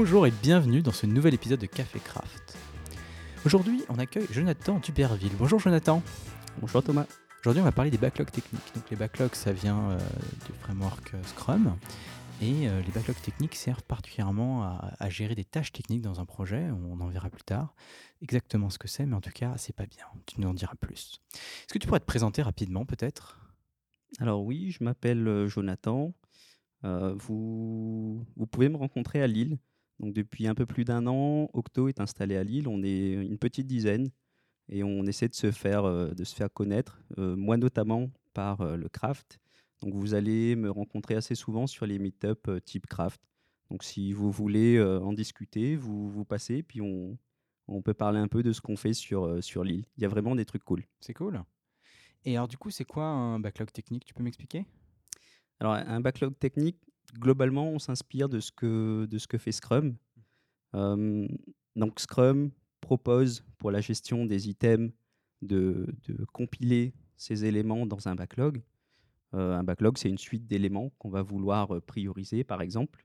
Bonjour et bienvenue dans ce nouvel épisode de Café Craft. Aujourd'hui, on accueille Jonathan Duberville. Bonjour Jonathan. Bonjour Thomas. Aujourd'hui, on va parler des backlogs techniques. Donc les backlogs, ça vient euh, du framework euh, Scrum. Et euh, les backlogs techniques servent particulièrement à, à gérer des tâches techniques dans un projet. On en verra plus tard exactement ce que c'est, mais en tout cas, c'est pas bien. Tu nous en diras plus. Est-ce que tu pourrais te présenter rapidement, peut-être? Alors oui, je m'appelle Jonathan. Euh, vous, vous pouvez me rencontrer à Lille. Donc depuis un peu plus d'un an, Octo est installé à Lille. On est une petite dizaine et on essaie de se faire, euh, de se faire connaître, euh, moi notamment par euh, le craft. Donc vous allez me rencontrer assez souvent sur les meet-up euh, type craft. Donc si vous voulez en discuter, vous, vous passez, puis on, on peut parler un peu de ce qu'on fait sur, sur Lille. Il y a vraiment des trucs cool. C'est cool. Et alors, du coup, c'est quoi un backlog technique? Tu peux m'expliquer? Alors, un backlog technique, globalement, on s'inspire de, ce que- de ce que fait Scrum. Euh, donc, Scrum propose pour la gestion des items de, de compiler ces éléments dans un backlog. Euh, un backlog, c'est une suite d'éléments qu'on va vouloir euh, prioriser, par exemple,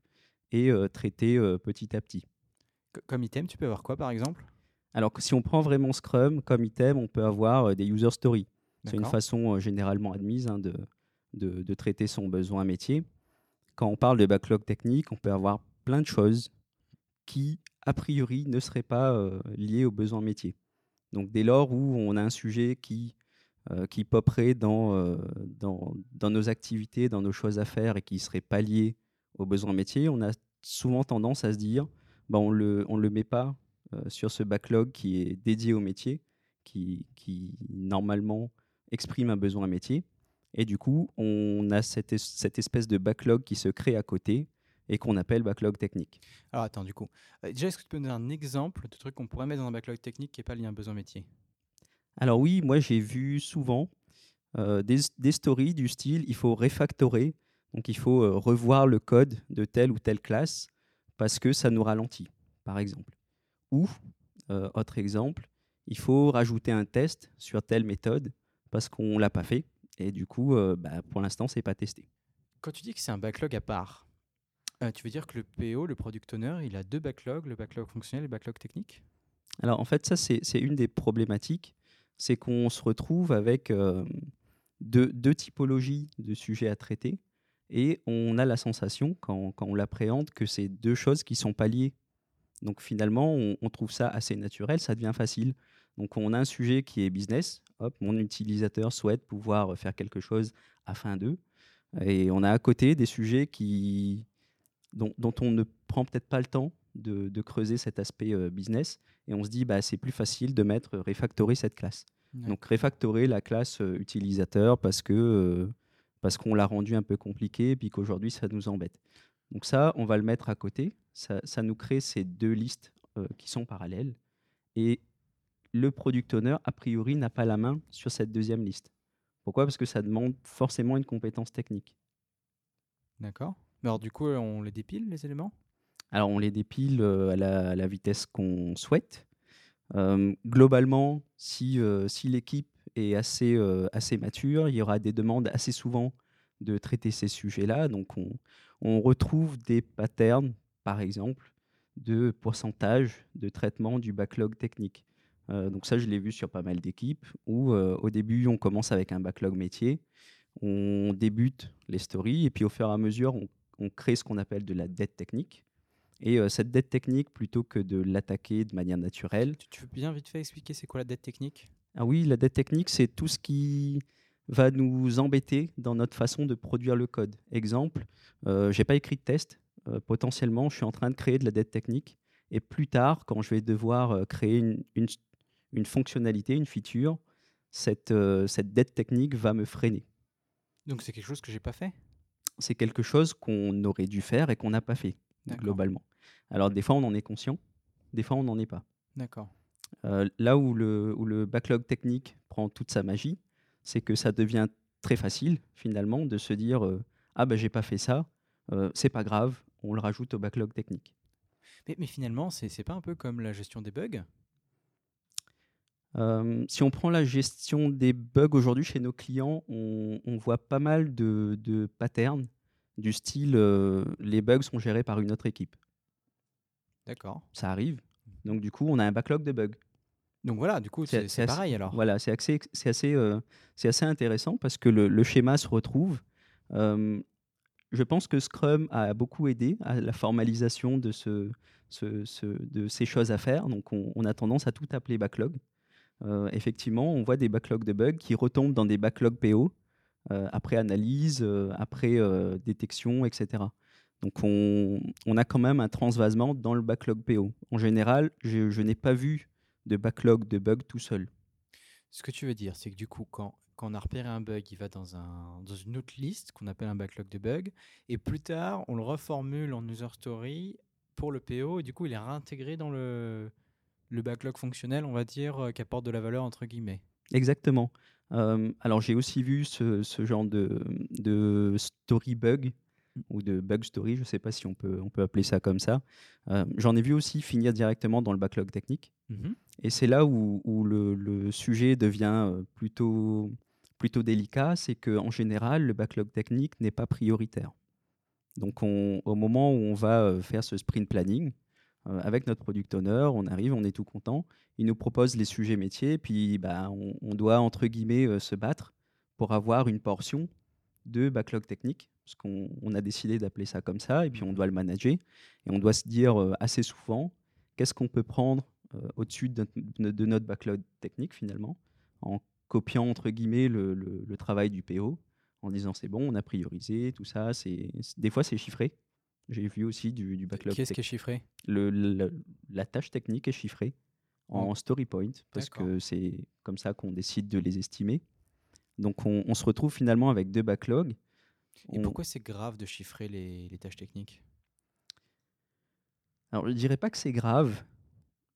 et euh, traiter petit à petit. Co- Comme item, tu peux avoir quoi, par exemple? Alors si on prend vraiment Scrum comme item, on peut avoir des user stories. C'est une façon généralement admise hein, de, de, de traiter son besoin métier. Quand on parle de backlog technique, on peut avoir plein de choses qui, a priori, ne seraient pas euh, liées aux besoins métiers. Donc dès lors où on a un sujet qui, euh, qui poperait dans, euh, dans, nos activités, dans nos choses à faire et qui ne serait pas lié aux besoins métiers, on a souvent tendance à se dire, bah, on ne le, on le met pas euh, sur ce backlog qui est dédié au métier, qui, qui normalement exprime un besoin métier. Et du coup, on a cette, es- cette espèce de backlog qui se crée à côté et qu'on appelle backlog technique. Alors, attends, du coup. euh, déjà, est-ce que tu peux nous donner un exemple de truc qu'on pourrait mettre dans un backlog technique qui n'est pas lié à un besoin métier? Alors oui, moi j'ai vu souvent euh, des, des stories du style il faut refactorer, donc il faut euh, revoir le code de telle ou telle classe parce que ça nous ralentit, par exemple. Ou, autre exemple, il faut rajouter un test sur telle méthode parce qu'on ne l'a pas fait et du coup, euh, bah, pour l'instant, c'est pas testé. Quand tu dis que c'est un backlog à part, euh, tu veux dire que le PO, le product owner, il a deux backlogs, le backlog fonctionnel et le backlog technique? Alors en fait, ça c'est une des problématiques, c'est qu'on se retrouve avec euh, deux, deux typologies de sujets à traiter et on a la sensation, quand, quand on l'appréhende, que c'est deux choses qui sont pas liées. Donc finalement, on, on trouve ça assez naturel, ça devient facile. Donc on a un sujet qui est business, hop, mon utilisateur souhaite pouvoir faire quelque chose afin d'eux. Et on a à côté des sujets qui, dont, dont on ne prend peut-être pas le temps de, de creuser cet aspect euh, business et on se dit bah, c'est plus facile de mettre euh, refactorer cette classe. Ouais. Donc refactorer la classe euh, utilisateur parce que euh, parce qu'on l'a rendu un peu compliqué et puis qu'aujourd'hui ça nous embête. Donc ça, on va le mettre à côté. Ça, ça nous crée ces deux listes qui sont parallèles et le product owner a priori n'a pas la main sur cette deuxième liste. Pourquoi? Parce que ça demande forcément une compétence technique. D'accord. Mais alors, du coup, euh, on les dépile, les éléments? Alors, on les dépile euh, à, la, à la vitesse qu'on souhaite. Euh, globalement, si, euh, si l'équipe est assez, assez mature, il y aura des demandes assez souvent de traiter ces sujets-là. Donc, on, on retrouve des patterns, par exemple, de pourcentage de traitement du backlog technique. Euh, donc ça, je l'ai vu sur pas mal d'équipes où euh, au début, on commence avec un backlog métier, on débute les stories et puis au fur et à mesure, on, on crée ce qu'on appelle de la dette technique. Et euh, cette dette technique, plutôt que de l'attaquer de manière naturelle, tu, tu veux bien vite fait expliquer c'est quoi la dette technique? Ah oui, la dette technique, c'est tout ce qui va nous embêter dans notre façon de produire le code. Exemple, j'ai pas écrit de test, potentiellement, je suis en train de créer de la dette technique, et plus tard, quand je vais devoir créer une, une, une fonctionnalité, une feature, cette, euh, cette dette technique va me freiner. Donc, c'est quelque chose que j'ai pas fait? C'est quelque chose qu'on aurait dû faire et qu'on n'a pas fait, globalement. Alors, des fois, on en est conscient, des fois, on n'en est pas. D'accord. Euh, là où le, où le backlog technique prend toute sa magie, c'est que ça devient très facile finalement de se dire euh, ah ben j'ai pas fait ça, c'est pas grave, on le rajoute au backlog technique. Mais, mais finalement, c'est pas un peu comme la gestion des bugs? Euh, si on prend la gestion des bugs aujourd'hui chez nos clients, on, on voit pas mal de, de patterns du style euh, les bugs sont gérés par une autre équipe. D'accord. Ça arrive. Donc du coup, on a un backlog de bugs. Donc voilà, du coup, c'est assez- pareil alors. Voilà, c'est assez, assez, euh, assez intéressant parce que le, le schéma se retrouve. Euh, je pense que Scrum a beaucoup aidé à la formalisation de, ce, ce- ce- de ces choses à faire. Donc on, on a tendance à tout appeler backlog. Euh, effectivement, on voit des backlogs de bugs qui retombent dans des backlogs PO euh, après analyse, euh, après détection, etc. Donc on, on a quand même un transvasement dans le backlog PO. En général, je, je n'ai pas vu de backlog de bugs tout seul. Ce que tu veux dire, c'est que du coup, quand, quand on a repéré un bug, il va dans, un, dans une autre liste qu'on appelle un backlog de bugs. Et plus tard, on le reformule en user story pour le PO. Et du coup, il est réintégré dans le, le backlog fonctionnel, on va dire, euh, qui apporte de la valeur entre guillemets. Exactement. Euh, alors j'ai aussi vu ce, ce genre de, de story bug ou de bug story, je ne sais pas si on peut, on peut appeler ça comme ça. Euh, J'en ai vu aussi finir directement dans le backlog technique. Mhm. Et c'est là où, où le, le sujet devient plutôt, plutôt délicat, c'est qu'en général, le backlog technique n'est pas prioritaire. Donc on- au moment où on va faire ce sprint planning, euh, avec notre product owner, on arrive, on est tout content, il nous propose les sujets métiers, puis bah, on, on doit, entre guillemets, euh, se battre pour avoir une portion de backlog technique, parce qu'on on a décidé d'appeler ça comme ça, et puis on doit le manager, et on doit se dire euh, assez souvent, qu'est-ce qu'on peut prendre au-dessus de, notre- de notre backlog technique finalement, en copiant entre guillemets le, le- le travail du PO, en disant c'est bon, on a priorisé, tout ça. Des fois c'est chiffré. J'ai vu aussi du, du backlog. Qu'est-ce qui est chiffré? Le- le- la tâche technique est chiffrée en Oh. story point parce que c'est comme ça qu'on décide de les estimer. Donc on, on se retrouve finalement avec deux backlogs. Et On- pourquoi c'est grave de chiffrer les, les tâches techniques? Alors, je dirais pas que c'est grave.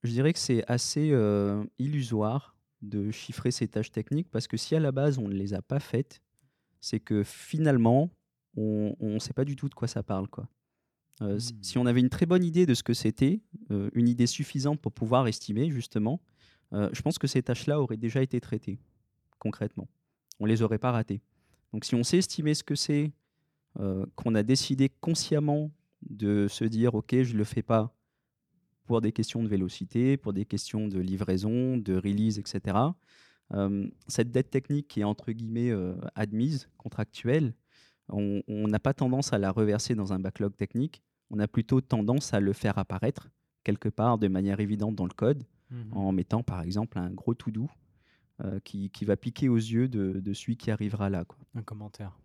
Je dirais que c'est assez euh, illusoire de chiffrer ces tâches techniques parce que si à la base on ne les a pas faites, c'est que finalement on ne sait pas du tout de quoi ça parle. Quoi. Euh, si- Hmm. Si on avait une très bonne idée de ce que c'était, euh, une idée suffisante pour pouvoir estimer justement, euh, je pense que ces tâches-là auraient déjà été traitées concrètement. On les aurait pas ratées. Donc si on sait estimer ce que c'est, qu'on a décidé consciemment de se dire ok je le fais pas pour des questions de vélocité, pour des questions de livraison, de release, etc. Cette dette technique qui est entre guillemets admise, contractuelle, on on n'a pas tendance à la reverser dans un backlog technique, on a plutôt tendance à le faire apparaître quelque part de manière évidente dans le code, Mhm. en mettant par exemple un gros to-do euh, qui, qui va piquer aux yeux de, de celui qui arrivera là. Quoi Un commentaire.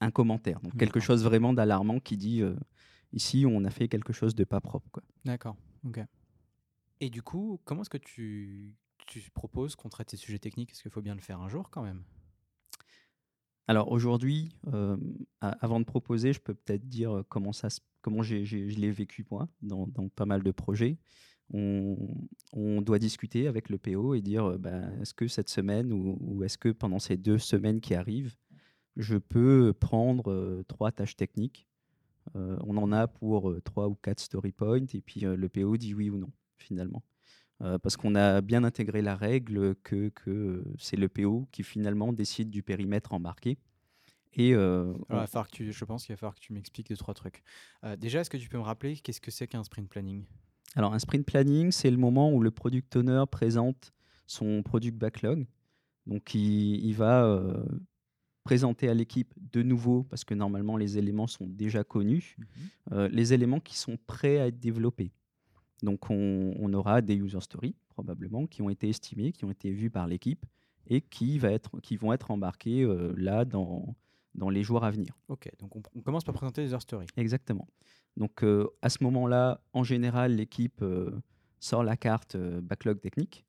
un commentaire. Donc quelque chose vraiment d'alarmant qui dit euh, ici on a fait quelque chose de pas propre. Quoi. D'accord, ok. Et du coup, comment est-ce que tu, tu proposes qu'on traite ces sujets techniques? Est-ce qu'il faut bien le faire un jour quand même? Alors aujourd'hui, euh, avant de proposer, je peux peut-être dire euh, comment ça, comment j'ai- je l'ai vécu moi dans, pas mal de projets. On, doit discuter avec le PO et dire bah, est-ce que cette semaine ou, est-ce que pendant ces deux semaines qui arrivent, je peux prendre trois tâches techniques? On en a pour trois ou quatre story points et puis le PO dit oui ou non finalement. Euh, parce qu'on a bien intégré la règle que, que c'est le PO qui finalement décide du périmètre embarqué. Et euh, Alors, que tu, je pense qu'il va falloir que tu m'expliques deux, trois trucs. Euh, déjà, est-ce que tu peux me rappeler qu'est-ce que c'est qu'un sprint planning? Alors, un sprint planning, c'est le moment où le product owner présente son product backlog. Donc, il, il va euh, présenter à l'équipe de nouveau, parce que normalement les éléments sont déjà connus, euh, les éléments qui sont prêts à être développés. Donc, on, on aura des user stories, probablement, qui ont été estimés, qui ont été vus par l'équipe et qui, va être, qui vont être embarqués euh, là dans, dans les jours à venir. Ok, donc on, on commence par présenter les user stories. Exactement. Donc euh, à ce moment-là, en général, l'équipe euh, sort la carte euh, backlog technique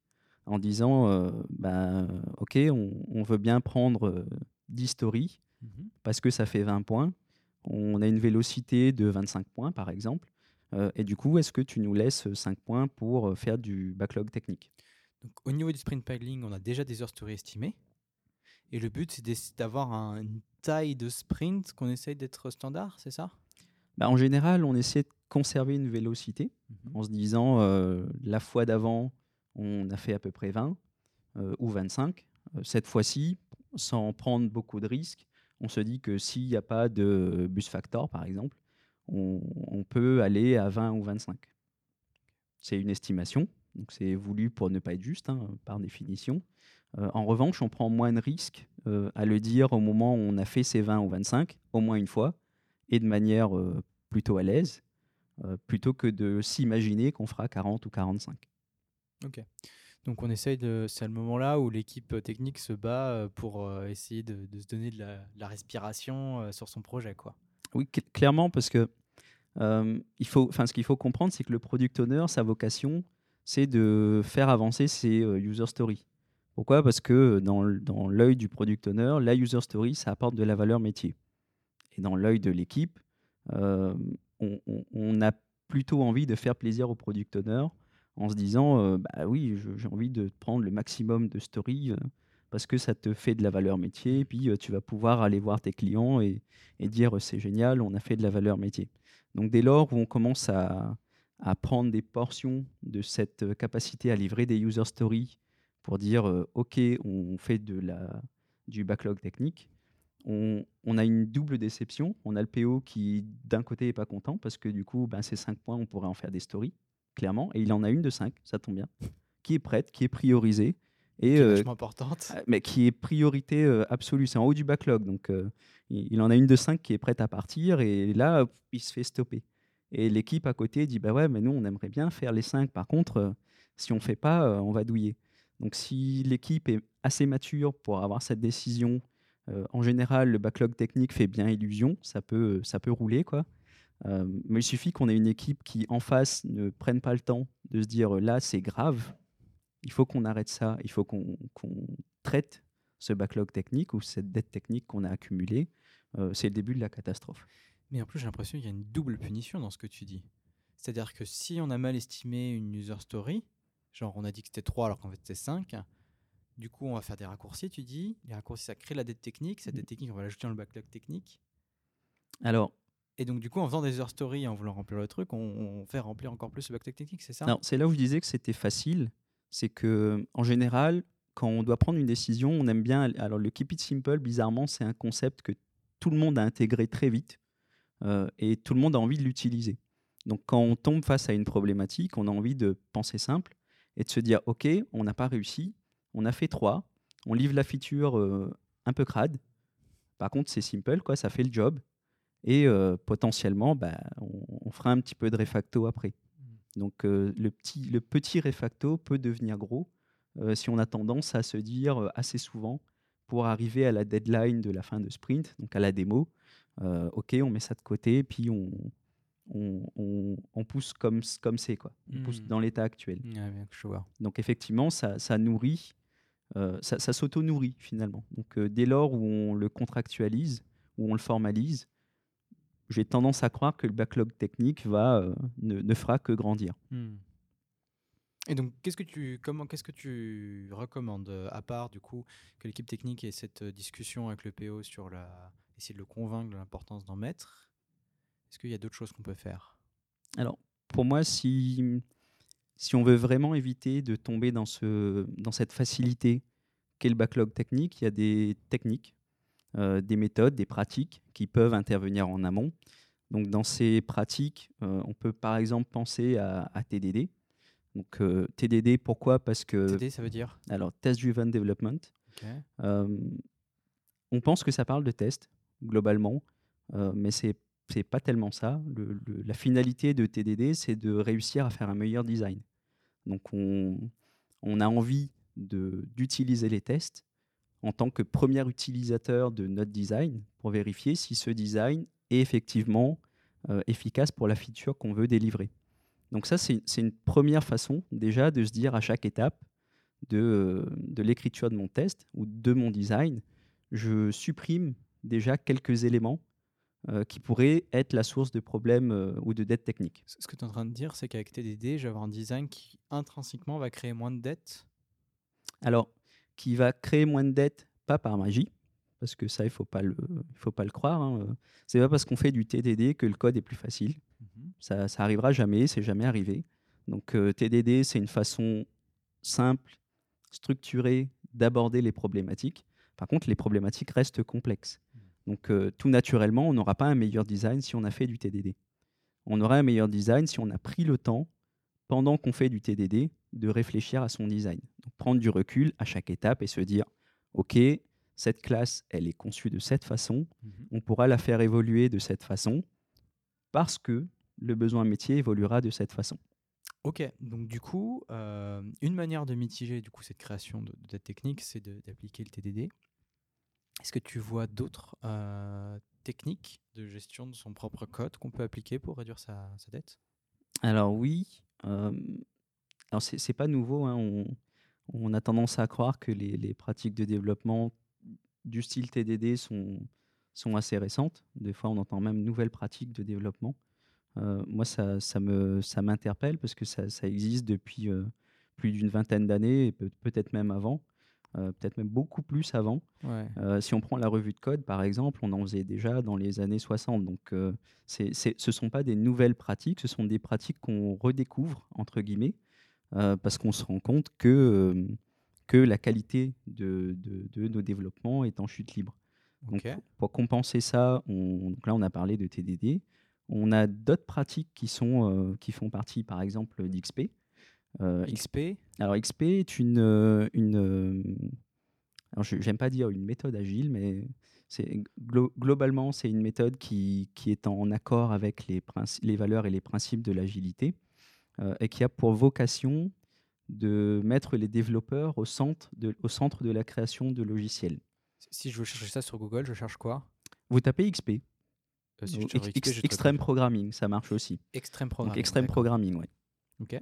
en disant bah, OK, on, on veut bien prendre euh, 10 stories Mhm. parce que ça fait 20 points. On a une vélocité de 25 points, par exemple. Euh, et du coup, est-ce que tu nous laisses 5 points pour euh, faire du backlog technique? Donc, au niveau du sprint planning, on a déjà des user stories estimées. Et le but, c'est d'avoir un- une taille de sprint qu'on essaye d'être standard, c'est ça? Bah, En général, on essaie de conserver une vélocité. Mhm. en se disant euh, la fois d'avant, on a fait à peu près 20 euh, ou 25. Euh, cette fois-ci, sans prendre beaucoup de risques, on se dit que s'il n'y a pas de bus factor, par exemple, on, peut aller à 20 ou 25. c'est une estimation, donc c'est voulu pour ne pas être juste, hein, par définition. Euh, en revanche, on prend moins de risques euh, à le dire au moment où on a fait ses 20 ou 25, au moins une fois, et de manière euh, plutôt à l'aise, plutôt que de s'imaginer qu'on fera 40 ou 45. Ok. Donc on essaye de, c'est le moment-là où l'équipe technique se bat pour essayer de, se donner de la, respiration sur son projet, quoi. Oui, clairement, parce que il faut, ce qu'il faut comprendre, c'est que le product owner, sa vocation, c'est de faire avancer ses user stories. Pourquoi? Parce que dans, l'œil du product owner, la user story, ça apporte de la valeur métier. Et dans l'œil de l'équipe, on, a plutôt envie de faire plaisir au product owner en se disant bah oui, j'ai envie de prendre le maximum de story euh, parce que ça te fait de la valeur métier. Et puis tu vas pouvoir aller voir tes clients et, dire c'est génial, on a fait de la valeur métier. Donc dès lors où on commence à, prendre des portions de cette capacité à livrer des user stories pour dire euh, OK, on fait de la, du backlog technique. On, a une double déception. On a le PO qui, d'un côté, n'est pas content parce que du coup, ben, ces cinq points, on pourrait en faire des stories, clairement. Et il en a une de cinq, ça tombe bien, qui est prête, qui est priorisée. Et, qui est euh, importante. Ah, mais qui est priorité euh, absolue. C'est en haut du backlog. Donc, il, en a une de cinq qui est prête à partir. Et là, il se fait stopper. Et l'équipe à côté dit Bah ouais, mais nous, on aimerait bien faire les cinq. Par contre, si on ne fait pas, on va douiller. Donc si l'équipe est assez mature pour avoir cette décision, euh, en général, le backlog technique fait bien illusion, ça peut, ça peut rouler. quoi. Euh, mais il suffit qu'on ait une équipe qui, en face, ne prenne pas le temps de se dire là, c'est grave, il faut qu'on arrête ça, il faut qu'on traite ce backlog technique ou cette dette technique qu'on a accumulée. Euh, c'est le début de la catastrophe. Mais en plus, j'ai l'impression qu'il y a une double punition dans ce que tu dis. C'est-à-dire que si on a mal estimé une user story, Genre, on a dit que c'était 3 alors qu'en fait c'était 5. Du coup, on va faire des raccourcis, tu dis. Les raccourcis, ça crée la dette technique. Cette dette technique, on va l'ajouter dans le backlog technique. Alors. Et donc, du coup, en faisant des user stories, en voulant remplir le truc, on, fait remplir encore plus le backlog technique, c'est ça? Non, c'est là où je disais que c'était facile. C'est que, en général, quand on doit prendre une décision, on aime bien. Alors, le keep it simple, bizarrement, c'est un concept que tout le monde a intégré très vite euh, et tout le monde a envie de l'utiliser. Donc, quand on tombe face à une problématique, on a envie de penser simple et de se dire, OK, on n'a pas réussi, on a fait trois, on livre la feature euh, un peu crade. Par contre, c'est simple, quoi, ça fait le job. Et euh, potentiellement, bah, on, fera un petit peu de refacto après. Donc euh, le, petit, le petit refacto peut devenir gros si on a tendance à se dire assez souvent, pour arriver à la deadline de la fin de sprint, donc à la démo, OK, on met ça de côté, puis on, on, pousse comme comme c'est quoi. On pousse hmm. dans l'état actuel. Donc effectivement, ça, ça nourrit, euh, ça, s'auto-nourrit finalement. Donc euh, dès lors où on le contractualise, où on le formalise, j'ai tendance à croire que le backlog technique va euh, ne, fera que grandir. Hmm. Et donc, qu'est-ce que tu, comment, qu'est-ce que tu recommandes, à part du coup que l'équipe technique ait cette discussion avec le PO sur la, essayer de le convaincre de l'importance d'en mettre? Est-ce qu'il y a d'autres choses qu'on peut faire? Alors, pour moi, si, si on veut vraiment éviter de tomber dans, ce, dans cette facilité qu'est le backlog technique, il y a des techniques, euh, des méthodes, des pratiques qui peuvent intervenir en amont. Donc, dans ces pratiques, euh, on peut par exemple penser à, TDD. Donc, euh, TDD, pourquoi? Parce que. TDD, ça veut dire? Alors, Test Driven Development. on pense que ça parle de test, globalement, mais c'est c'est pas tellement ça. la finalité de TDD, c'est de réussir à faire un meilleur design. Donc on, on a envie d'utiliser les tests en tant que premier utilisateur de notre design pour vérifier si ce design est effectivement euh, efficace pour la feature qu'on veut délivrer. Donc ça, c'est une première façon déjà de se dire à chaque étape de, de l'écriture de mon test ou de mon design, je supprime déjà quelques éléments euh, qui pourrait être la source de problèmes euh, ou de dettes techniques. Ce que tu es en train de dire, c'est qu'avec TDD, je vais avoir un design qui intrinsèquement va créer moins de dettes? Alors, qui va créer moins de dettes, pas par magie, parce que ça, il ne faut, pas le, faut pas le croire. Hein. C'est pas parce qu'on fait du TDD que le code est plus facile. Mhm. Ça, ça arrivera jamais, c'est jamais arrivé. Donc, euh, TDD, c'est une façon simple, structurée d'aborder les problématiques. Par contre, les problématiques restent complexes. Donc euh, tout naturellement, on n'aura pas un meilleur design si on a fait du TDD. On aura un meilleur design si on a pris le temps pendant qu'on fait du TDD, de réfléchir à son design. prendre du recul à chaque étape et se dire, OK, cette classe, elle est conçue de cette façon, mmh on pourra la faire évoluer de cette façon, parce que le besoin métier évoluera de cette façon. Ok, donc du coup, euh, une manière de mitiger du coup cette création de, de technique, c'est d'appliquer le TDD. Est-ce que tu vois d'autres euh, techniques de gestion de son propre code qu'on peut appliquer pour réduire sa, dette? Alors oui, euh, alors c'est pas nouveau. Hein, on, a tendance à croire que les, pratiques de développement du style TDD sont, sont assez récentes. Des fois, on entend même nouvelles pratiques de développement. Euh, moi, ça, ça m'interpelle ça parce que ça, ça existe depuis euh, plus d'une vingtaine d'années, peut-être même avant, euh, peut-être même beaucoup plus avant. si on prend la revue de code, par exemple, on en faisait déjà dans les années 60. Donc, ce ne sont pas des nouvelles pratiques, ce sont des pratiques qu'on redécouvre, entre guillemets, parce qu'on se rend compte que, que la qualité de, de, de, nos développements est en chute libre. Donc, pour compenser ça, on, donc là, on a parlé de TDD. On a d'autres pratiques qui, sont, euh, qui font partie, par exemple, d'XP. Euh, XP Alors, XP est une. Euh, une alors, je n'aime pas dire une méthode agile, mais c'est globalement, c'est une méthode qui, qui, est en accord avec les, les valeurs et les principes de l'agilité et qui a pour vocation de mettre les développeurs au centre de, au centre de la création de logiciels. Si je veux chercher ça sur Google, je cherche quoi? Vous tapez XP. Euh, extreme programming, ça marche aussi. Extreme programming. extreme programming, oui. Ok.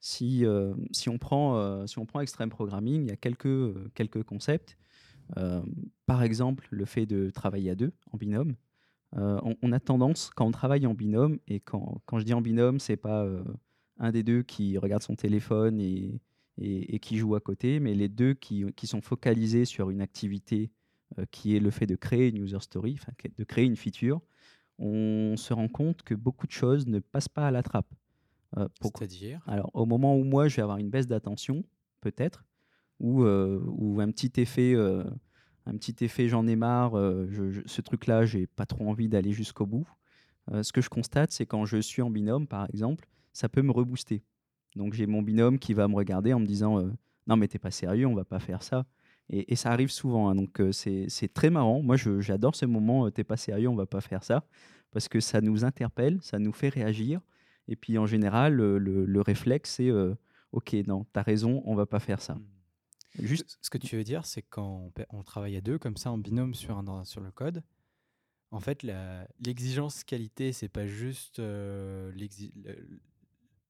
Si, euh, si, on prend, euh, si on prend extreme programming, il y a quelques, quelques concepts. par exemple, le fait de travailler à deux, en binôme. On, a tendance, quand on travaille en binôme, et quand, quand je dis en binôme, c'est pas un des deux qui regarde son téléphone et, et, et, qui joue à côté, mais les deux qui, qui sont focalisés sur une activité euh, qui est le fait de créer une user story, de créer une feature, on se rend compte que beaucoup de choses ne passent pas à la trappe. Euh, C'est-à-dire? Alors, au moment où moi, je vais avoir une baisse d'attention, peut-être, ou, euh, ou un petit effet, un petit effet j'en ai marre, ce truc-là, j'ai pas trop envie d'aller jusqu'au bout. ce que je constate, c'est quand je suis en binôme, par exemple, ça peut me rebooster. Donc, j'ai mon binôme qui va me regarder en me disant Non, mais t'es pas sérieux, on va pas faire ça. Et, ça arrive souvent. Hein, donc euh, c'est très marrant. Moi, j'adore ce moment. Euh, T'es pas sérieux, on va pas faire ça. Parce que ça nous interpelle, ça nous fait réagir. Et puis en général, le, réflexe, c'est euh, OK, non, tu as raison, on va pas faire ça. Juste... Ce que tu veux dire, c'est quand on, travaille à deux, comme ça, en binôme sur, un, sur le code, en fait, l'exigence qualité, c'est pas juste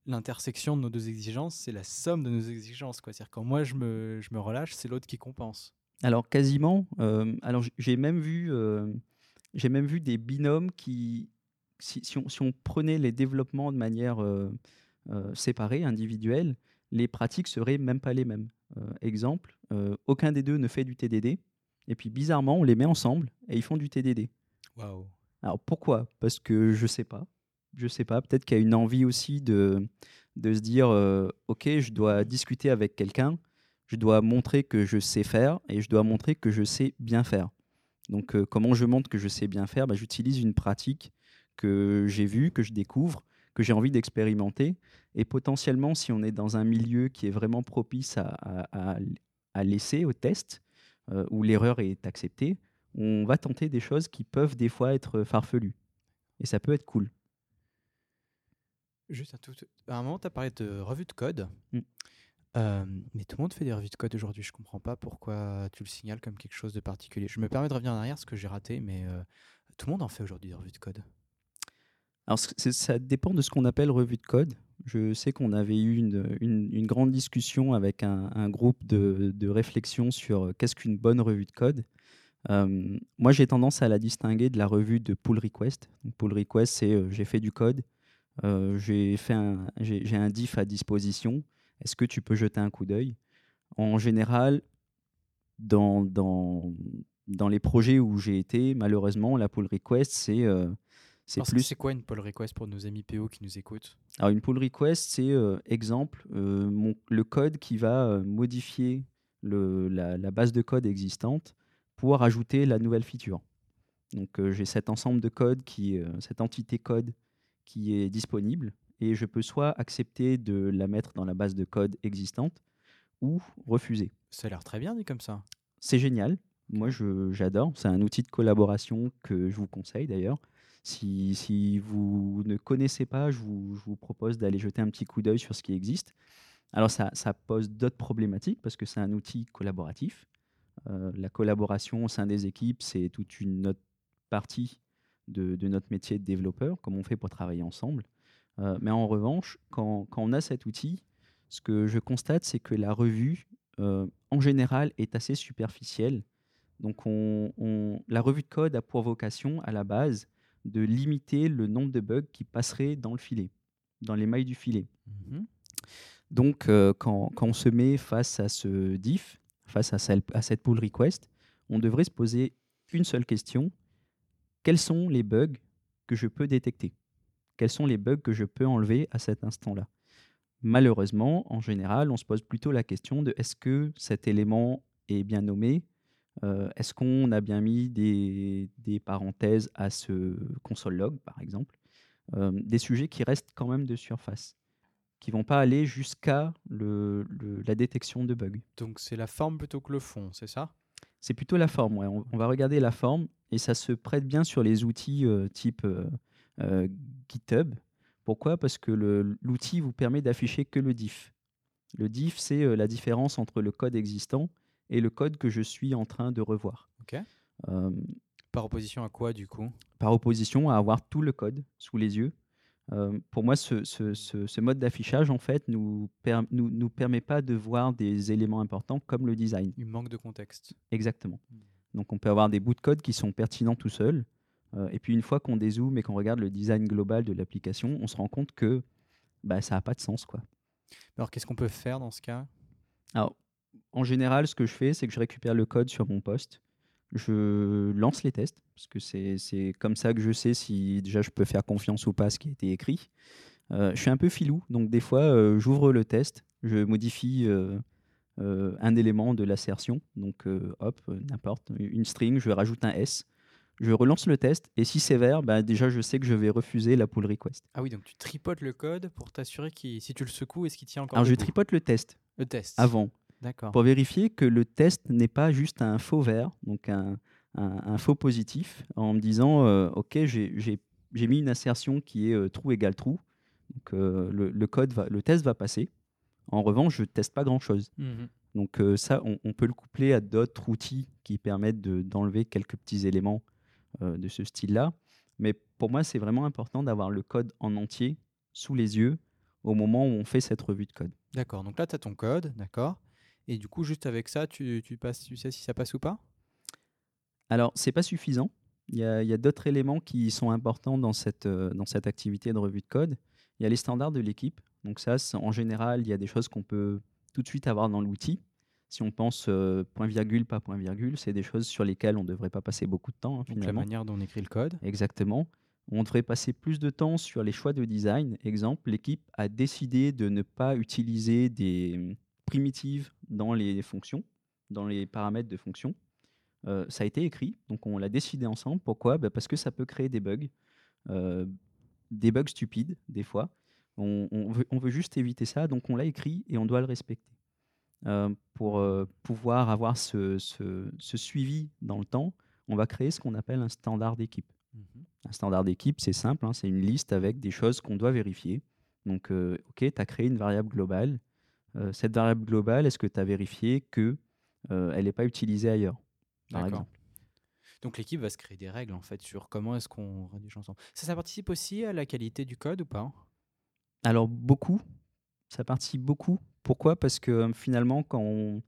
l'intersection de nos deux exigences, c'est la somme de nos exigences. C'est-à-dire quand moi je me, je me relâche, c'est l'autre qui compense. Alors quasiment. Euh, alors j'ai même vu, euh, j'ai même vu des binômes qui, si, si, on, si, on, prenait les développements de manière euh, séparée, individuelle, les pratiques seraient même pas les mêmes. Exemple, aucun des deux ne fait du TDD, et puis bizarrement on les met ensemble et ils font du TDD. Waouh. Alors pourquoi? Parce que je sais pas je sais pas, peut-être qu'il y a une envie aussi de, de se dire euh, ok, je dois discuter avec quelqu'un, je dois montrer que je sais faire et je dois montrer que je sais bien faire. Donc, euh, comment je montre que je sais bien faire? Bah, J'utilise une pratique que j'ai vue, que je découvre, que j'ai envie d'expérimenter. Et potentiellement, si on est dans un milieu qui est vraiment propice à, à, laisser au test, euh, où l'erreur est acceptée, on va tenter des choses qui peuvent des fois être farfelues. Et ça peut être cool. Juste un tout. À un moment, tu as parlé de revue de code. Mm. Euh, mais tout le monde fait des revues de code aujourd'hui. Je comprends pas pourquoi tu le signales comme quelque chose de particulier. Je me permets de revenir en arrière, ce que j'ai raté, mais euh, tout le monde en fait aujourd'hui des revues de code. Alors, ça dépend de ce qu'on appelle revue de code. Je sais qu'on avait eu une, grande discussion avec un, groupe de, réflexion sur euh, qu'est-ce qu'une bonne revue de code. moi, j'ai tendance à la distinguer de la revue de pull request. pull request, c'est j'ai fait du code, euh, j'ai un, diff à disposition. Est-ce que tu peux jeter un coup d'œil? En général, dans, dans, les projets où j'ai été, malheureusement, la pull request, c'est euh, c'est plus. C'est quoi une pull request pour nos amis PO qui nous écoutent? Alors une pull request, c'est euh, exemple mon, le code qui va modifier le, la, la, base de code existante pour ajouter la nouvelle feature. Donc j'ai cet ensemble de code qui, cette entité code qui est disponible et je peux soit accepter de la mettre dans la base de code existante ou refuser. Ça a l'air très bien dit comme ça. C'est génial. Moi, j'adore. C'est un outil de collaboration que je vous conseille d'ailleurs. Si, vous ne connaissez pas, je vous, propose d'aller jeter un petit coup d'œil sur ce qui existe. Alors, ça, pose d'autres problématiques parce que c'est un outil collaboratif. Euh, la collaboration au sein des équipes, c'est toute une autre partie de, notre métier de développeur, comme on fait pour travailler ensemble. Euh, mais en revanche, quand, on a cet outil, ce que je constate, c'est que la revue, euh, en général, est assez superficielle. Donc, on- on- la revue de code a pour vocation, à la base, de limiter le nombre de bugs qui passeraient dans le filet, dans les mailles du filet. Mhm. Donc, euh, quand, quand on se met face à ce diff, face à, celle- à cette pull request, on devrait se poser une seule question. Quels sont les bugs que je peux détecter? Quels sont les bugs que je peux enlever à cet instant-là? Malheureusement, en général, on se pose plutôt la question de est-ce que cet élément est bien nommé Euh, Est-ce qu'on a bien mis des, des parenthèses à ce console log, par exemple? Euh, Des sujets qui restent quand même de surface qui vont pas aller jusqu'à le- le- la détection de bugs. Donc c'est la forme plutôt que le fond, c'est ça? C'est plutôt la forme. ouais. On, on va regarder la forme et ça se prête bien sur les outils euh, type GitHub. Pourquoi? Parce que l'outil vous permet d'afficher que le diff. Le diff, c'est la différence entre le code existant et le code que je suis en train de revoir. Ok. Euh, Par opposition à quoi du coup? par opposition à avoir tout le code sous les yeux. Euh, pour moi, ce, ce- ce- ce mode d'affichage, en fait, nous, per- nous, nous permet pas de voir des éléments importants comme le design. Il manque de contexte. Exactement. Mm. Donc, on peut avoir des bouts de code qui sont pertinents tout seuls. Euh, et puis, une fois qu'on dézoome et qu'on regarde le design global de l'application, on se rend compte que bah, ça n'a pas de sens. Quoi. Alors qu'est-ce qu'on peut faire dans ce cas? Alors, en général, ce que je fais, c'est que je récupère le code sur mon poste. Je lance les tests, parce que c'est comme ça que je sais si déjà je peux faire confiance ou pas à ce qui a été écrit. Euh, je suis un peu filou, donc des fois, euh, j'ouvre le test, je modifie euh, un élément de l'assertion, donc hop, n'importe, une string, je rajoute un S, je relance le test, et si c'est vert, bah, déjà je sais que je vais refuser la pull request. Ah oui, donc tu tripotes le code pour t'assurer qu'il si tu le secoues, est-ce qu'il tient encore Alors je tripote le test Le test. avant. Pour vérifier que le test n'est pas juste un faux vert, donc un, un- un faux positif, en me disant euh, ok j'ai- mis une assertion qui est euh, true égale true, donc euh, le, le code va, le test va passer. En revanche, je teste pas grand chose. Mhm. Donc euh, ça, on, on peut le coupler à d'autres outils qui permettent de- d'enlever quelques petits éléments de ce style-là. Mais pour moi, c'est vraiment important d'avoir le code en entier sous les yeux au moment où on fait cette revue de code. D'accord. Donc là, tu as ton code, d'accord. Et du coup, juste avec ça, tu, tu passes, tu sais si ça passe ou pas? Alors, c'est pas suffisant. Il y a, a d'autres éléments qui sont importants dans cette, euh, dans cette activité de revue de code. Il y a les standards de l'équipe. Donc ça, en général, il y a des choses qu'on peut tout de suite avoir dans l'outil. Si on pense euh, point virgule, pas point virgule, c'est des choses sur lesquelles on ne devrait pas passer beaucoup de temps hein, Donc la finalement. manière dont on écrit le code. Exactement. On devrait passer plus de temps sur les choix de design. Exemple, l'équipe a décidé de ne pas utiliser des primitives dans les fonctions, dans les paramètres de fonctions. Euh, ça a été écrit, donc on l'a décidé ensemble. Pourquoi? Bah, Parce que ça peut créer des bugs, euh, des bugs stupides des fois. On, on veut, on veut juste éviter ça, donc on l'a écrit et on doit le respecter. Euh, pour pouvoir avoir ce, ce- ce suivi dans le temps, on va créer ce qu'on appelle un standard d'équipe. Mhm. Un standard d'équipe, c'est simple, hein, c'est une liste avec des choses qu'on doit vérifier. Donc, OK, tu as créé une variable globale. Euh, cette variable globale, est-ce que tu as vérifié qu'elle n'est pas utilisée ailleurs, par exemple? Donc l'équipe va se créer des règles en fait sur comment est-ce qu'on rédige ensemble. Ça, ça participe aussi à la qualité du code ou pas? Alors, beaucoup, ça participe beaucoup. Pourquoi? Parce que euh, finalement, quand on,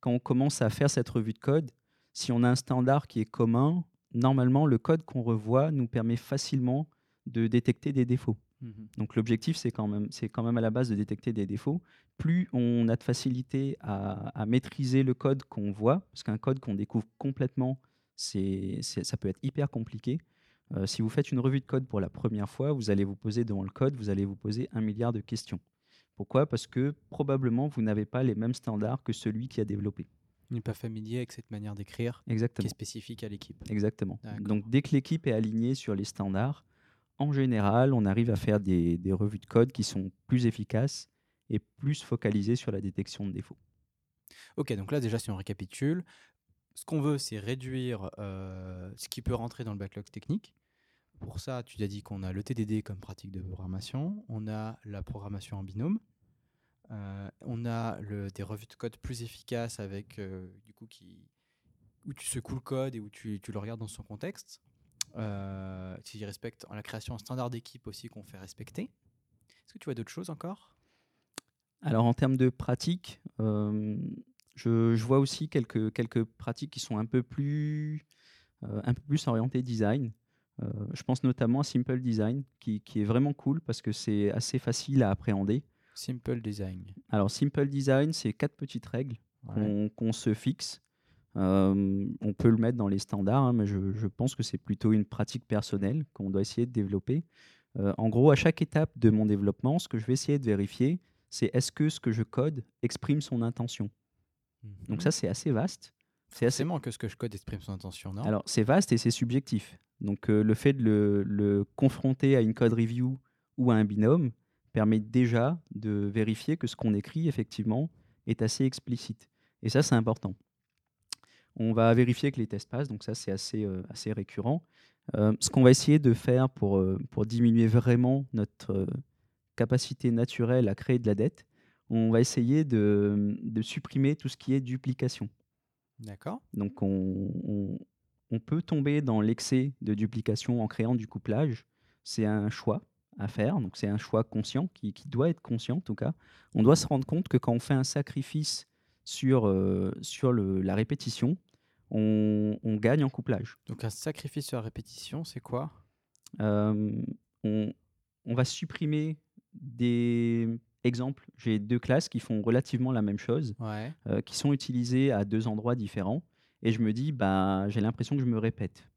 quand on commence à faire cette revue de code, si on a un standard qui est commun, normalement, le code qu'on revoit nous permet facilement de détecter des défauts. Mhm. Donc l'objectif, c'est quand, même, quand même à la base de détecter des défauts. Plus on a de facilité à, à maîtriser le code qu'on voit, parce qu'un code qu'on découvre complètement, c'est, ça peut être hyper compliqué. Euh, si vous faites une revue de code pour la première fois, vous allez vous poser devant le code, vous allez vous poser un milliard de questions. Pourquoi? Parce que probablement, vous n'avez pas les mêmes standards que celui qui a développé. Il n'est pas familier avec cette manière d'écrire qui est spécifique à l'équipe. Exactement. Donc dès que l'équipe est alignée sur les standards, en général, on arrive à faire des, revues de code qui sont plus efficaces et plus focalisées sur la détection de défauts. Ok, donc là déjà si on récapitule, ce qu'on veut c'est réduire euh, ce qui peut rentrer dans le backlog technique. Pour ça, tu as dit qu'on a le TDD comme pratique de programmation, on a la programmation en binôme, euh, on a des revues de code plus efficaces avec euh, du coup qui où tu secoues le code et où tu le regardes dans son contexte. Euh, qui respecte la création standard d'équipe aussi qu'on fait respecter. Est-ce que tu vois d'autres choses encore? Alors en termes de pratique, euh, je, je vois aussi quelques, quelques pratiques qui sont un peu plus, euh, un peu plus orientées design. Euh, je pense notamment à Simple Design, qui, qui est vraiment cool parce que c'est assez facile à appréhender. Simple design. Alors Simple Design, c'est quatre petites règles Ouais. qu'on qu'on se fixe. Euh, on peut le mettre dans les standards, hein, mais je, je pense que c'est plutôt une pratique personnelle qu'on doit essayer de développer. Euh, en gros, à chaque étape de mon développement, ce que je vais essayer de vérifier, c'est est-ce que ce que je code exprime son intention. Donc ça, c'est assez vaste. C'est assez... que ce que je code exprime son intention, non? Alors, c'est vaste et c'est subjectif. Donc, euh, le fait de le, le confronter à une code review ou à un binôme permet déjà de vérifier que ce qu'on écrit, effectivement, est assez explicite. Et ça, c'est important. On va vérifier que les tests passent, donc ça, c'est assez, euh, assez récurrent. Euh, ce qu'on va essayer de faire pour, euh, pour diminuer vraiment notre capacité naturelle à créer de la dette, on va essayer de, de supprimer tout ce qui est duplication. D'accord. Donc on, on- on peut tomber dans l'excès de duplication en créant du couplage. C'est un choix à faire, donc c'est un choix conscient qui, qui doit être conscient en tout cas. On doit se rendre compte que quand on fait un sacrifice sur, euh, sur le- la répétition, on, on gagne en couplage. Donc un sacrifice sur la répétition, c'est quoi? Euh, on, on va supprimer des exemples. J'ai deux classes qui font relativement la même chose. Ouais. euh, qui sont utilisés à deux endroits différents. Et je me dis, bah, j'ai l'impression que je me répète.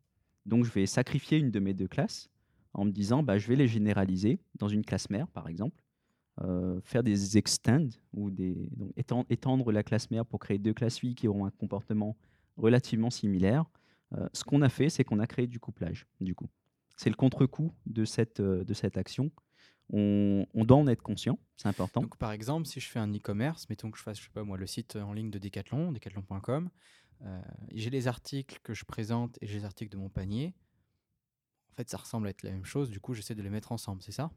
Donc, je vais sacrifier une de mes deux classes en me disant, bah, je vais les généraliser dans une classe mère, par exemple. Euh, faire des extend ou des, donc étendre, étendre la classe mère pour créer deux classes filles qui auront un comportement relativement similaire. Euh, ce qu'on a fait, c'est qu'on a créé du couplage, du coup. C'est le contre-coup de cette, euh, de cette action. On, on doit en être conscient, c'est important. Donc par exemple, si je fais un e-commerce, mettons que je fasse, je sais pas moi, le site en ligne de Decathlon, decathlon.com, euh, j'ai les articles que je présente et j'ai les articles de mon panier. En fait, ça ressemble à être la même chose. Du coup, j'essaie de les mettre ensemble, c'est ça?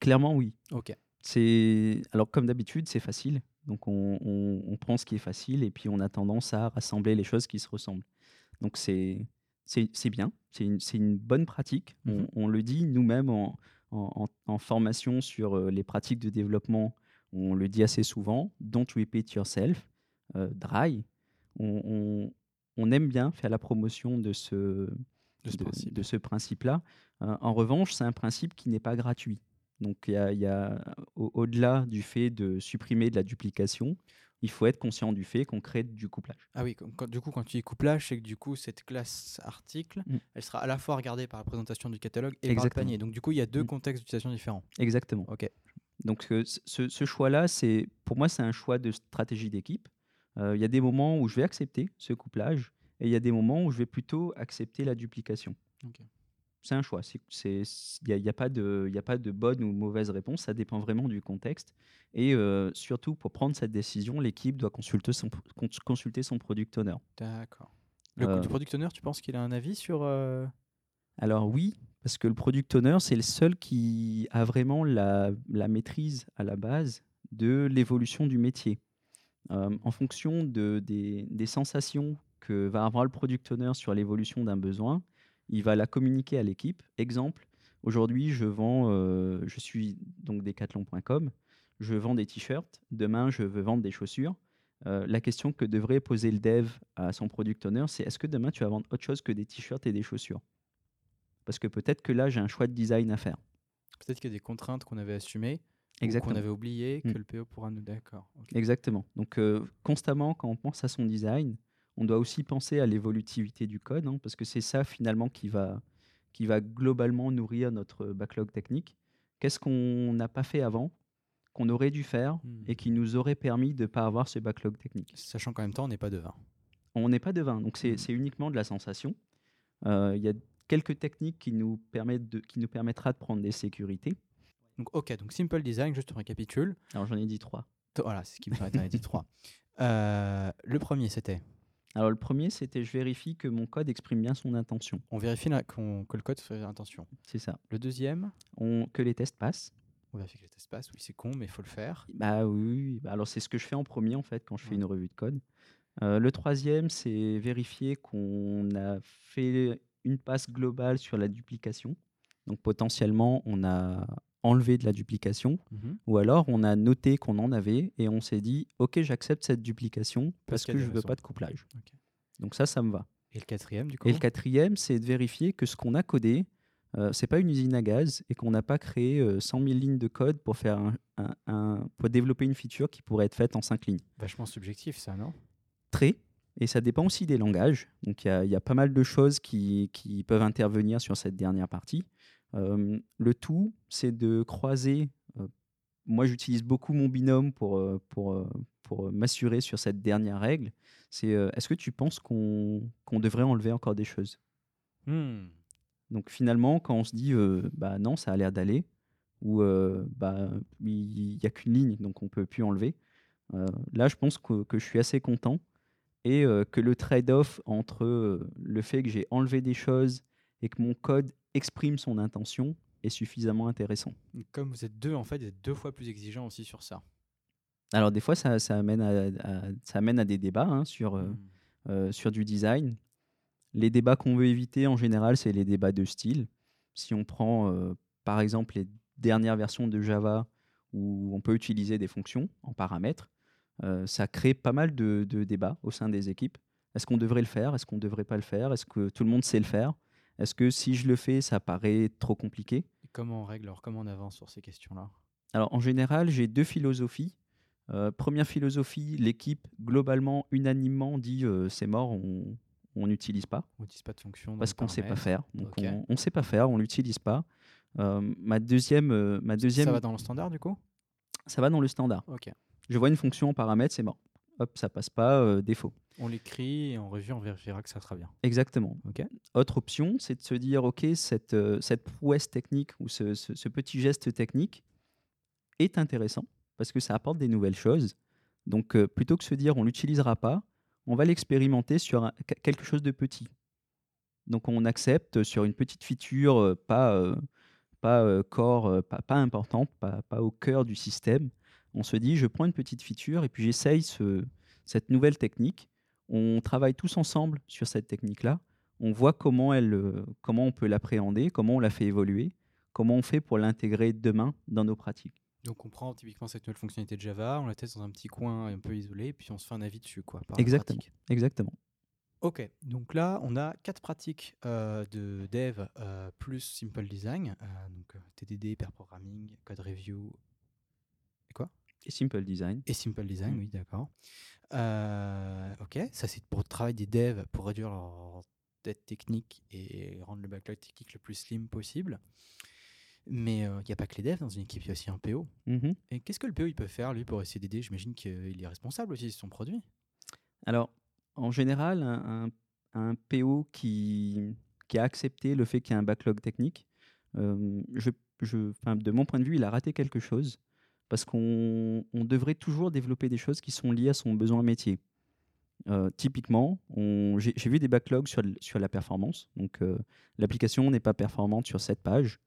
Clairement, oui. Ok. C'est alors comme d'habitude, c'est facile. Donc on, on- on prend ce qui est facile et puis on a tendance à rassembler les choses qui se ressemblent. Donc c'est bien, c'est une, bonne pratique. On- Mhm. on, le dit nous-mêmes en, en- en- en formation sur euh, les pratiques de développement, on le dit assez souvent. Don't repeat yourself, euh, dry. On, aime bien faire la promotion de ce De ce principe. de ce principe-là. Euh, en revanche, c'est un principe qui n'est pas gratuit. Donc, il y a, il y a, au- au-delà du fait de supprimer de la duplication, il faut être conscient du fait qu'on crée du couplage. Ah oui, quand- du coup, quand tu dis couplage, c'est que du coup, cette classe article, Mm. elle sera à la fois regardée par la présentation du catalogue et par le Exactement. panier. Donc du coup, il y a deux Mm. contextes d'utilisation différents. Exactement. Ok. Donc, euh, ce, choix-là, c'est, pour moi, c'est un choix de stratégie d'équipe. Euh, Il y a des moments où je vais accepter ce couplage et il y a des moments où je vais plutôt accepter la duplication. Ok. C'est un choix. Il n'y a, y a pas de y a pas de bonne ou mauvaise réponse. Ça dépend vraiment du contexte. Et euh, surtout, pour prendre cette décision, l'équipe doit consulter son, consulter product owner. D'accord. Le Euh, du product owner, tu penses qu'il a un avis sur euh, Alors oui, parce que le product owner, c'est le seul qui a vraiment la, la maîtrise à la base de l'évolution du métier. En fonction de, des, des sensations que va avoir le product owner sur l'évolution d'un besoin, il va la communiquer à l'équipe. Exemple, aujourd'hui, je vends, euh, je suis donc decathlon.com, je vends des t-shirts, demain, je veux vendre des chaussures. Euh, la question que devrait poser le dev à son product owner, c'est est-ce que demain, tu vas vendre autre chose que des t-shirts et des chaussures? Parce que peut-être que là, j'ai un choix de design à faire. peut-être qu'il y a des contraintes qu'on avait assumées, qu'on avait oubliées, que Mm. le PO pourra nous. D'accord. Exactement. Donc, euh, constamment, quand on pense à son design, on doit aussi penser à l'évolutivité du code, hein, parce que c'est ça finalement qui va, qui va globalement nourrir notre backlog technique. Qu'est-ce qu'on n'a pas fait avant, qu'on aurait dû faire Mm. et qui nous aurait permis de ne pas avoir ce backlog technique? Sachant qu'en même temps, on n'est pas devin. On n'est pas devin, donc c'est Mm. c'est uniquement de la sensation. Euh, Il y, a, quelques techniques qui nous, permettent de, qui nous permettra de prendre des sécurités. Donc, ok, donc Simple Design, juste récapitule. Alors j'en ai dit trois. Voilà, c'est ce qui me paraît, dit trois. Euh, le premier, c'était? Alors le premier, c'était je vérifie que mon code exprime bien son intention. On vérifie la- que le code fait intention. C'est ça. Le deuxième, On, que les tests passent. on vérifie que le test passe. Oui, c'est con, mais il faut le faire. Bah oui. Bah, alors c'est ce que je fais en premier en fait quand je fais une revue de code. Euh, le troisième, c'est vérifier qu'on a fait une passe globale sur la duplication. Donc potentiellement, on a enlevé de la duplication Mhm. ou alors on a noté qu'on en avait et on s'est dit ok j'accepte cette duplication Parce que je veux raisons. pas de couplage. Donc ça, ça me va. Et le quatrième, du coup Et le quatrième, c'est de vérifier que ce qu'on a codé, euh, c'est pas une usine à gaz et qu'on n'a pas créé euh, 100 000 lignes de code pour faire un, un- un- pour développer une feature qui pourrait être faite en 5 lignes. Vachement subjectif, ça, non? Très. Et ça dépend aussi des langages. Donc il y, a- il y a pas mal de choses qui, qui peuvent intervenir sur cette dernière partie. Le tout, c'est de croiser. moi, j'utilise beaucoup mon binôme pour, pour, pour m'assurer sur cette dernière règle. C'est est-ce que tu penses qu'on devrait enlever encore des choses? Hmm. donc finalement, quand on se dit bah non, ça a l'air d'aller, ou euh, bah il n'y a qu'une ligne, donc on peut plus enlever. euh, là, je pense que, que je suis assez content et euh, que le trade-off entre le fait que j'ai enlevé des choses et que mon code exprime son intention est suffisamment intéressant. Comme vous êtes deux, en fait, vous êtes deux fois plus exigeant aussi sur ça. Alors des fois, ça, ça amène, à, à- ça amène à des débats hein, sur, euh, Hmm. euh, sur du design. Les débats qu'on veut éviter en général, c'est les débats de style. Si on prend euh, par exemple les dernières versions de Java où on peut utiliser des fonctions en paramètres, euh, ça crée pas mal de, de débats au sein des équipes. Est-ce qu'on devrait le faire? Est-ce qu'on ne devrait pas le faire? Est-ce que tout le monde sait le faire? Est-ce que si je le fais, ça paraît trop compliqué? Et comment on règle, alors comment on avance sur ces questions-là? Alors, en général, j'ai deux philosophies. Euh, première philosophie, l'équipe, globalement, unanimement, dit euh, c'est mort, on n'utilise pas, On n'utilise pas de fonction. parce qu'on ne sait pas faire. Donc, on ne sait pas faire, on l'utilise pas. Euh, ma deuxième, ma deuxième Ça va dans le standard, du coup? Ça va dans le standard. Ok. Je vois une fonction en paramètre, c'est mort. Hop, ça passe pas, euh, défaut. On l'écrit et en revue, on vérifiera que ça sera bien. Exactement. Autre option, c'est de se dire, OK, cette, euh, cette prouesse technique ou ce, ce- ce petit geste technique est intéressant parce que ça apporte des nouvelles choses. Donc, euh, plutôt que se dire, on l'utilisera pas, on va l'expérimenter sur un- quelque chose de petit. Donc, on accepte sur une petite feature pas, pas euh, pas, pas importante, pas, pas au cœur du système. On se dit, je prends une petite feature et puis j'essaye ce- cette nouvelle technique. On travaille tous ensemble sur cette technique-là. On voit comment, elle, euh, comment on peut l'appréhender, comment on la fait évoluer, comment on fait pour l'intégrer demain dans nos pratiques. Donc on prend typiquement cette nouvelle fonctionnalité de Java, on la teste dans un petit coin un peu isolé, puis on se fait un avis dessus. Quoi, par Exactement. Exactement. Ok, donc là on a quatre pratiques euh, de dev euh, plus simple design, euh, donc TDD, pair programming, code review Et simple design. et simple design, Mm. oui d'accord. Euh, ok, ça c'est pour le travail des devs pour réduire leur dette technique et rendre le backlog technique le plus slim possible. Mais il n'y a pas que les devs dans une équipe, il y a aussi un PO. Mhm. Et qu'est-ce que le PO il peut faire lui pour essayer d'aider? J'imagine qu'il est responsable aussi de son produit. Alors, en général, un, PO qui, qui a accepté le fait qu'il y a un backlog technique, euh, je, je- de mon point de vue, il a raté quelque chose parce qu'on on devrait toujours développer des choses qui sont liées à son besoin métier. Euh, typiquement, j'ai vu des backlogs sur, la performance. Donc, euh, l'application n'est pas performante sur cette page.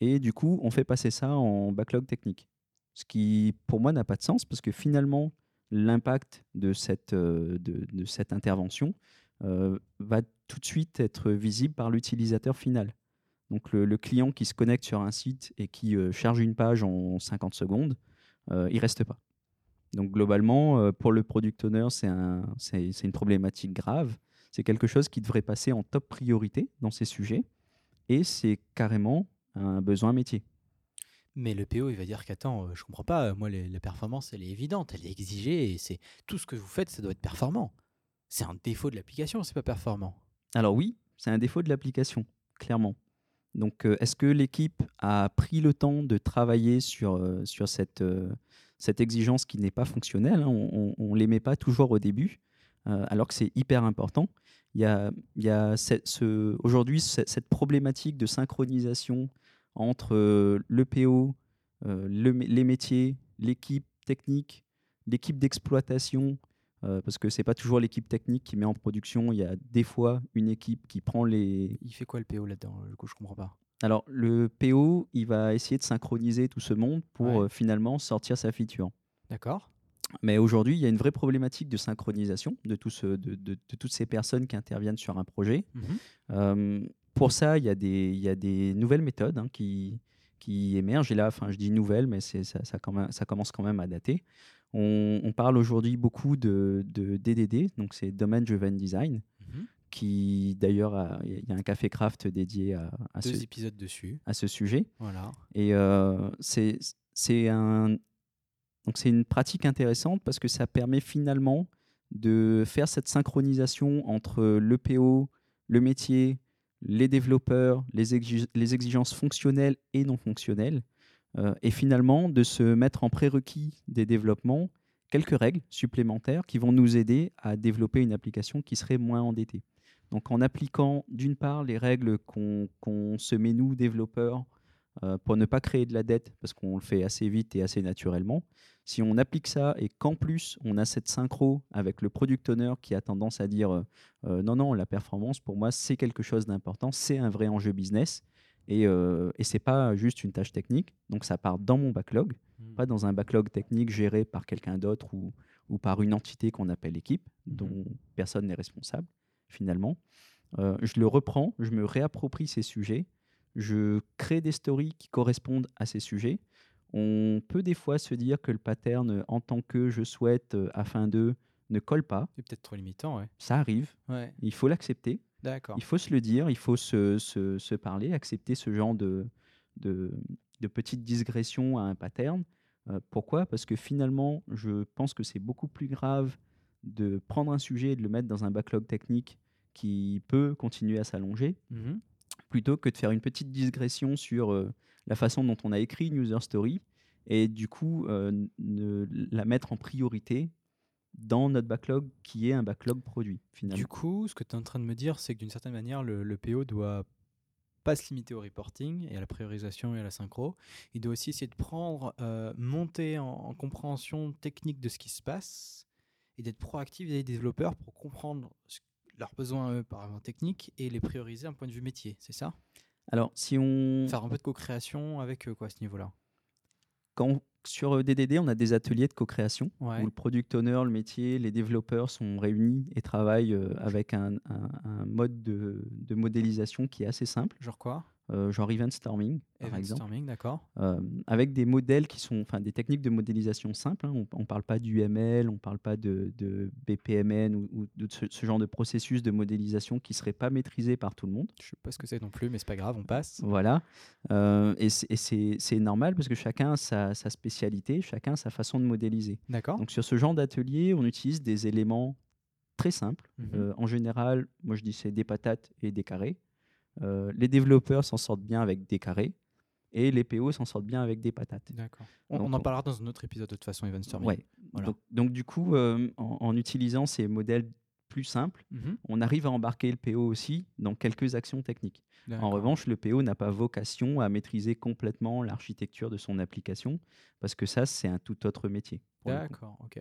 Et du coup, on fait passer ça en backlog technique. Ce qui, pour moi, n'a pas de sens parce que finalement, l'impact de cette, euh, intervention va tout de suite être visible par l'utilisateur final. Donc le, le client qui se connecte sur un site et qui euh, charge une page en 50 secondes, euh, il reste pas. Donc globalement, euh, pour le product owner, c'est un, c'est- c'est une problématique grave. C'est quelque chose qui devrait passer en top priorité dans ces sujets. Et c'est carrément un besoin métier. Mais le PO, il va dire qu'attends, euh, je comprends pas, moi les- la performance, elle est évidente, elle est exigée, et c'est tout ce que vous faites, ça doit être performant. C'est un défaut de l'application, c'est pas performant. Alors oui, c'est un défaut de l'application, clairement. Donc euh, est-ce que l'équipe a pris le temps de travailler sur, euh, sur cette, euh, cette exigence qui n'est pas fonctionnelle hein, On ne les met pas toujours au début. alors que c'est hyper important. Il y a, y a ce, aujourd'hui ce- cette problématique de synchronisation entre le PO, les métiers, l'équipe technique, l'équipe d'exploitation, euh, parce que c'est pas toujours l'équipe technique qui met en production. Il y a des fois une équipe qui prend les. Il fait quoi le PO là-dedans Du coup, je comprends pas. Alors le PO, il va essayer de synchroniser tout ce monde pour Ouais. euh, finalement sortir sa feature. D'accord. Mais aujourd'hui, il y a une vraie problématique de synchronisation de, tout ce- de, de- de toutes ces personnes qui interviennent sur un projet. Mhm. Euh, pour ça, il y, a des, il y a des nouvelles méthodes hein, qui, qui émergent. Et là, enfin, je dis nouvelles, mais ça commence quand même à dater. On, on parle aujourd'hui beaucoup de, de DDD, donc c'est Domain Driven Design, Mhm. qui d'ailleurs, a- il y a un café craft dédié à, à Deux ce, épisodes dessus. à ce sujet. Voilà. Et euh, c'est c'est un donc c'est une pratique intéressante parce que ça permet finalement de faire cette synchronisation entre le PO, le métier, les développeurs, les, exi- les exigences fonctionnelles et non fonctionnelles, et finalement de se mettre en prérequis des développements quelques règles supplémentaires qui vont nous aider à développer une application qui serait moins endettée. Donc en appliquant d'une part les règles qu'on qu'on se met nous, développeurs, euh, pour ne pas créer de la dette, parce qu'on le fait assez vite et assez naturellement. Si on applique ça et qu'en plus on a cette synchro avec le product owner qui a tendance à dire euh, euh, non, non, la performance pour moi c'est quelque chose d'important, c'est un vrai enjeu business et, euh, et c'est pas juste une tâche technique. Donc ça part dans mon backlog, Mhm. pas dans un backlog technique géré par quelqu'un d'autre ou, ou par une entité qu'on appelle équipe, Mhm. dont personne n'est responsable finalement. Euh, je le reprends, je me réapproprie ces sujets, je crée des stories qui correspondent à ces sujets. On peut des fois se dire que le pattern en tant que je souhaite euh, afin de ne colle pas. C'est peut-être trop limitant, ouais. Ça arrive, Ouais. il faut l'accepter, D'accord. il faut se le dire, il faut se, se- se parler, accepter ce genre de, de, de petites digressions à un pattern. Euh, pourquoi? Parce que finalement, je pense que c'est beaucoup plus grave de prendre un sujet et de le mettre dans un backlog technique qui peut continuer à s'allonger, Mhm. plutôt que de faire une petite digression sur euh, la façon dont on a écrit une user story et du coup euh, ne la mettre en priorité dans notre backlog qui est un backlog produit finalement. Du coup, ce que tu es en train de me dire, c'est que d'une certaine manière, le, le PO doit pas se limiter au reporting et à la priorisation et à la synchro. Il doit aussi essayer de prendre, euh, monter en, en compréhension technique de ce qui se passe et d'être proactif des développeurs pour comprendre ce- leurs besoins eux, par rapport technique et les prioriser d'un point de vue métier. C'est ça? Alors si on Faire un peu de co-création avec eux, quoi, à ce niveau-là? quand on- sur euh, DDD, on a des ateliers de co-création Ouais. où le product owner, le métier, les développeurs sont réunis et travaillent euh, avec un, un- un mode de, de modélisation qui est assez simple, Genre quoi? Euh, genre event storming par Event exemple. storming, d'accord. euh, avec des modèles qui sont, enfin des techniques de modélisation simples. hein. On ne parle pas d'UML, on ne parle pas de, de BPMN ou, ou de ce, ce genre de processus de modélisation qui ne serait pas maîtrisé par tout le monde. Je sais pas ce que c'est non plus, mais c'est pas grave, on passe. Voilà. Euh, et c'est- normal parce que chacun a sa, sa spécialité, chacun a sa façon de modéliser. D'accord. Donc sur ce genre d'atelier, on utilise des éléments très simples. Mhm. Euh, en général, moi je dis c'est des patates et des carrés. Euh, les développeurs s'en sortent bien avec des carrés et les PO s'en sortent bien avec des patates. D'accord. On, en parlera dans un autre épisode de toute façon, Event storming. Ouais. Voilà. Donc, donc, du coup, euh, en, en utilisant ces modèles plus simples, Mhm. on arrive à embarquer le PO aussi dans quelques actions techniques. En revanche, le PO n'a pas vocation à maîtriser complètement l'architecture de son application parce que ça, c'est un tout autre métier. D'accord, ok.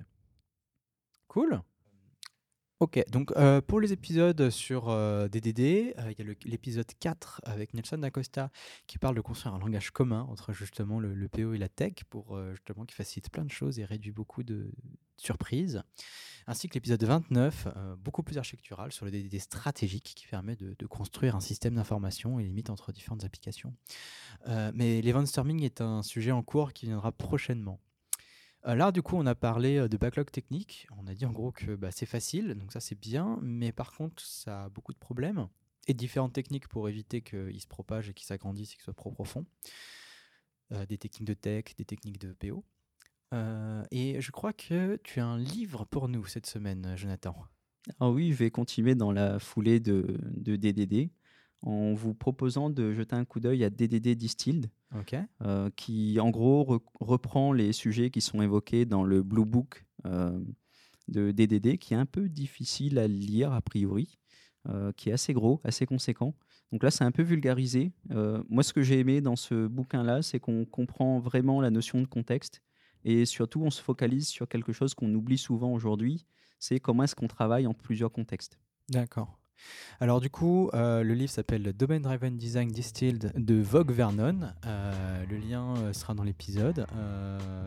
Cool. Ok, donc euh, pour les épisodes sur euh, DDD, euh, il y a l'épisode 4 avec Nelson D'Acosta qui parle de construire un langage commun entre justement le, PO et la tech pour euh, justement qui facilite plein de choses et réduit beaucoup de surprises. Ainsi que l'épisode 29, euh, beaucoup plus architectural sur le DDD stratégique qui permet de, de construire un système d'information et limite entre différentes applications. Euh, mais l'event storming est un sujet en cours qui viendra prochainement. Euh, Là, du coup, on a parlé euh, de backlog technique. On a dit en gros que bah, c'est facile, donc ça c'est bien, mais par contre, ça a beaucoup de problèmes et différentes techniques pour éviter qu'il se propage et qu'il s'agrandisse et qu'il soit trop profond. Euh, des techniques de tech, des techniques de PO. Et je crois que tu as un livre pour nous cette semaine, Jonathan. Ah oui, je vais continuer dans la foulée de, de DDD en vous proposant de jeter un coup d'œil à DDD Distilled, euh, qui en gros re- reprend les sujets qui sont évoqués dans le Blue Book euh, de DDD qui est un peu difficile à lire a priori, qui est assez gros, assez conséquent. Donc là, c'est un peu vulgarisé. moi, ce que j'ai aimé dans ce bouquin-là, c'est qu'on comprend vraiment la notion de contexte et surtout, on se focalise sur quelque chose qu'on oublie souvent aujourd'hui, c'est comment est-ce qu'on travaille en plusieurs contextes. D'accord. Alors du coup, euh, le livre s'appelle Domain Driven Design Distilled de Vogue Vernon. Euh, le lien euh, sera dans l'épisode.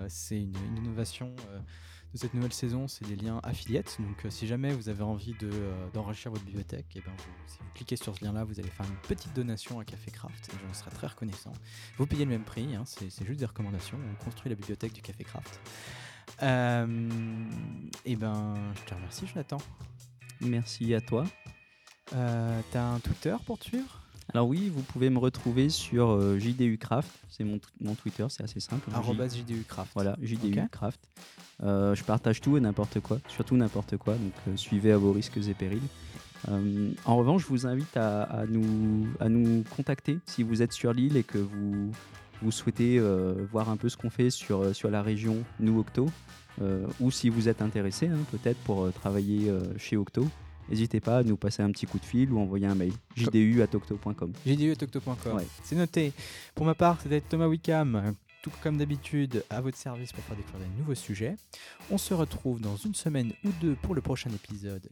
c'est une, innovation de cette nouvelle saison, c'est des liens affiliates. Donc si jamais vous avez envie de, d'enrichir votre bibliothèque, et eh ben si vous cliquez sur ce lien-là, vous allez faire une petite donation à Café Craft et j'en serai très reconnaissant. Vous payez le même prix, hein, c'est, juste des recommandations. On construit la bibliothèque du Café Craft. et ben, je te remercie, Jonathan. Merci à toi. Euh, T'as un Twitter pour te suivre? Alors oui, vous pouvez me retrouver sur euh, JDU Craft, c'est mon, mon, Twitter, c'est assez simple. Arrobas JDU Craft. Voilà, JDU Craft. Euh, je partage tout et n'importe quoi, surtout n'importe quoi, donc euh, suivez à vos risques et périls. en revanche, je vous invite à, nous, à nous contacter si vous êtes sur l'île et que vous, vous souhaitez voir un peu ce qu'on fait sur, sur la région Nous Octo, ou si vous êtes intéressé hein, peut-être pour travailler chez Octo n'hésitez pas à nous passer un petit coup de fil ou envoyer un mail. jdu.octo.com. jdu.octo.com. C'est noté. Pour ma part, c'était Thomas Wickham, tout comme d'habitude, à votre service pour faire découvrir de nouveaux sujets. On se retrouve dans une semaine ou deux pour le prochain épisode